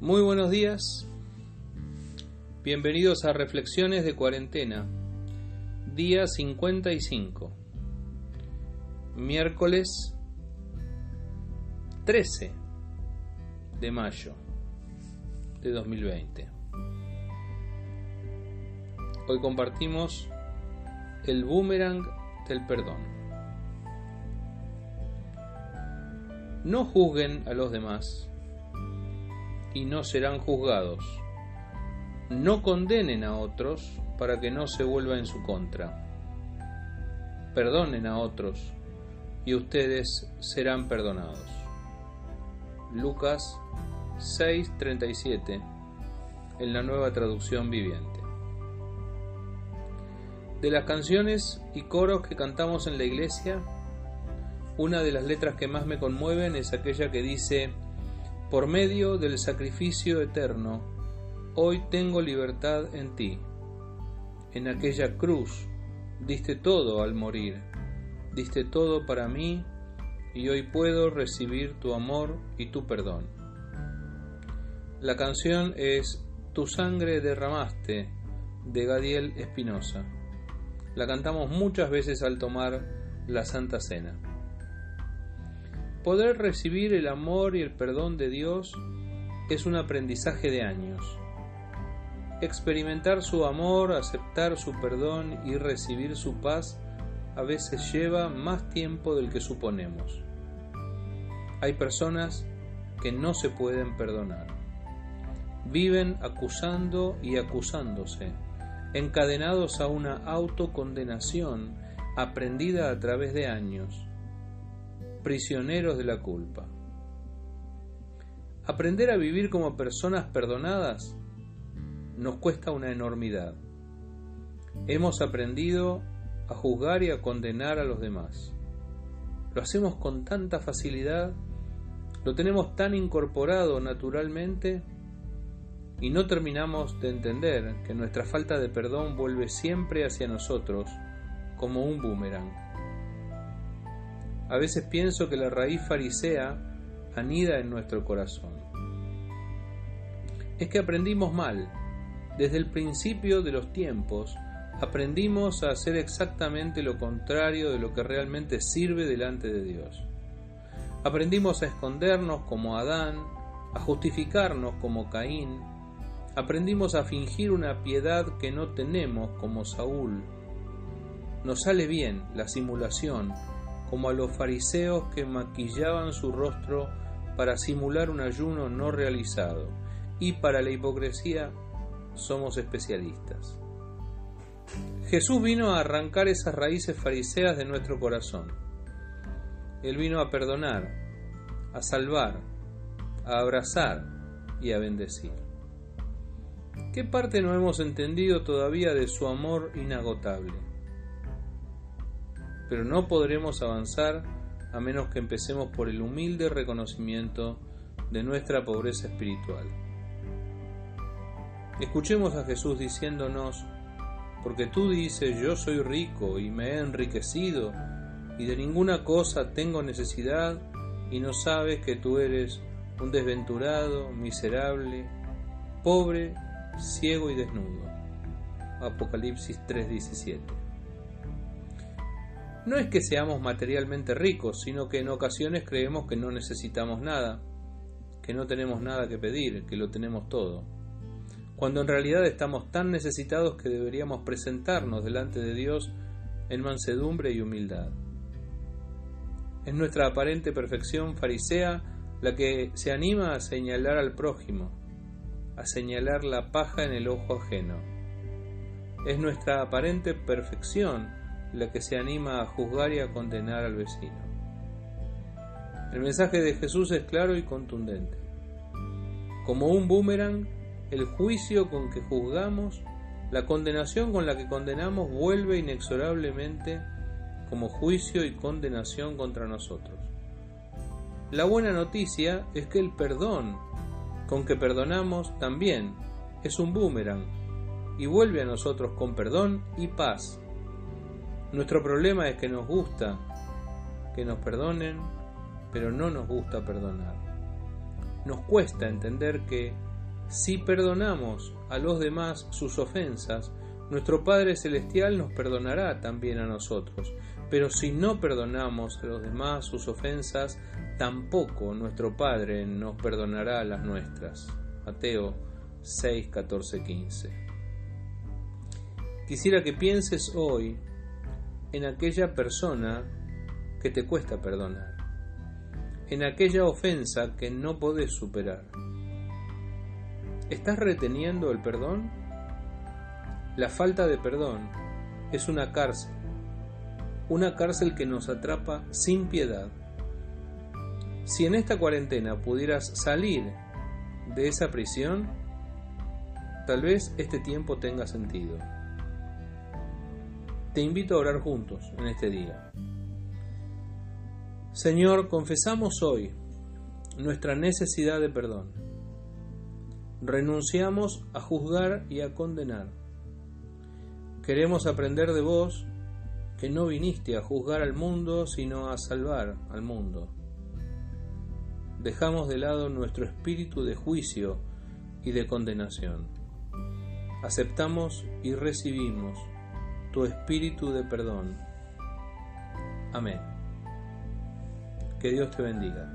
Muy buenos días, bienvenidos a Reflexiones de Cuarentena, día 55, miércoles 13 de mayo de 2020. Hoy compartimos el boomerang del perdón. No juzguen a los demás y no serán juzgados. No condenen a otros para que no se vuelva en su contra. Perdonen a otros y ustedes serán perdonados. Lucas 6:37 en la nueva traducción viviente. De las canciones y coros que cantamos en la iglesia, una de las letras que más me conmueven es aquella que dice, por medio del sacrificio eterno, hoy tengo libertad en ti. En aquella cruz diste todo al morir, diste todo para mí y hoy puedo recibir tu amor y tu perdón. La canción es Tu sangre derramaste de Gadiel Espinosa. La cantamos muchas veces al tomar la Santa Cena. Poder recibir el amor y el perdón de Dios es un aprendizaje de años. Experimentar su amor, aceptar su perdón y recibir su paz a veces lleva más tiempo del que suponemos. Hay personas que no se pueden perdonar. Viven acusando y acusándose, encadenados a una autocondenación aprendida a través de años prisioneros de la culpa. Aprender a vivir como personas perdonadas nos cuesta una enormidad. Hemos aprendido a juzgar y a condenar a los demás. Lo hacemos con tanta facilidad, lo tenemos tan incorporado naturalmente y no terminamos de entender que nuestra falta de perdón vuelve siempre hacia nosotros como un boomerang. A veces pienso que la raíz farisea anida en nuestro corazón. Es que aprendimos mal. Desde el principio de los tiempos aprendimos a hacer exactamente lo contrario de lo que realmente sirve delante de Dios. Aprendimos a escondernos como Adán, a justificarnos como Caín, aprendimos a fingir una piedad que no tenemos como Saúl. Nos sale bien la simulación, como a los fariseos que maquillaban su rostro para simular un ayuno no realizado, y para la hipocresía somos especialistas. Jesús vino a arrancar esas raíces fariseas de nuestro corazón. Él vino a perdonar, a salvar, a abrazar y a bendecir. ¿Qué parte no hemos entendido todavía de su amor inagotable? Pero no podremos avanzar a menos que empecemos por el humilde reconocimiento de nuestra pobreza espiritual. Escuchemos a Jesús diciéndonos, porque tú dices, yo soy rico y me he enriquecido, y de ninguna cosa tengo necesidad, y no sabes que tú eres un desventurado, miserable, pobre, ciego y desnudo. Apocalipsis 3:17 no es que seamos materialmente ricos, sino que en ocasiones creemos que no necesitamos nada, que no tenemos nada que pedir, que lo tenemos todo, cuando en realidad estamos tan necesitados que deberíamos presentarnos delante de Dios en mansedumbre y humildad. Es nuestra aparente perfección farisea la que se anima a señalar al prójimo, a señalar la paja en el ojo ajeno. Es nuestra aparente perfección la que se anima a juzgar y a condenar al vecino. El mensaje de Jesús es claro y contundente. Como un boomerang, el juicio con que juzgamos, la condenación con la que condenamos vuelve inexorablemente como juicio y condenación contra nosotros. La buena noticia es que el perdón con que perdonamos también es un boomerang y vuelve a nosotros con perdón y paz nuestro problema es que nos gusta que nos perdonen, pero no nos gusta perdonar. Nos cuesta entender que si perdonamos a los demás sus ofensas, nuestro Padre Celestial nos perdonará también a nosotros. Pero si no perdonamos a los demás sus ofensas, tampoco nuestro Padre nos perdonará las nuestras. Mateo 6, 14, 15. Quisiera que pienses hoy en aquella persona que te cuesta perdonar, en aquella ofensa que no podés superar. ¿Estás reteniendo el perdón? La falta de perdón es una cárcel, una cárcel que nos atrapa sin piedad. Si en esta cuarentena pudieras salir de esa prisión, tal vez este tiempo tenga sentido. Te invito a orar juntos en este día. Señor, confesamos hoy nuestra necesidad de perdón. Renunciamos a juzgar y a condenar. Queremos aprender de vos que no viniste a juzgar al mundo, sino a salvar al mundo. Dejamos de lado nuestro espíritu de juicio y de condenación. Aceptamos y recibimos tu espíritu de perdón. Amén. Que Dios te bendiga.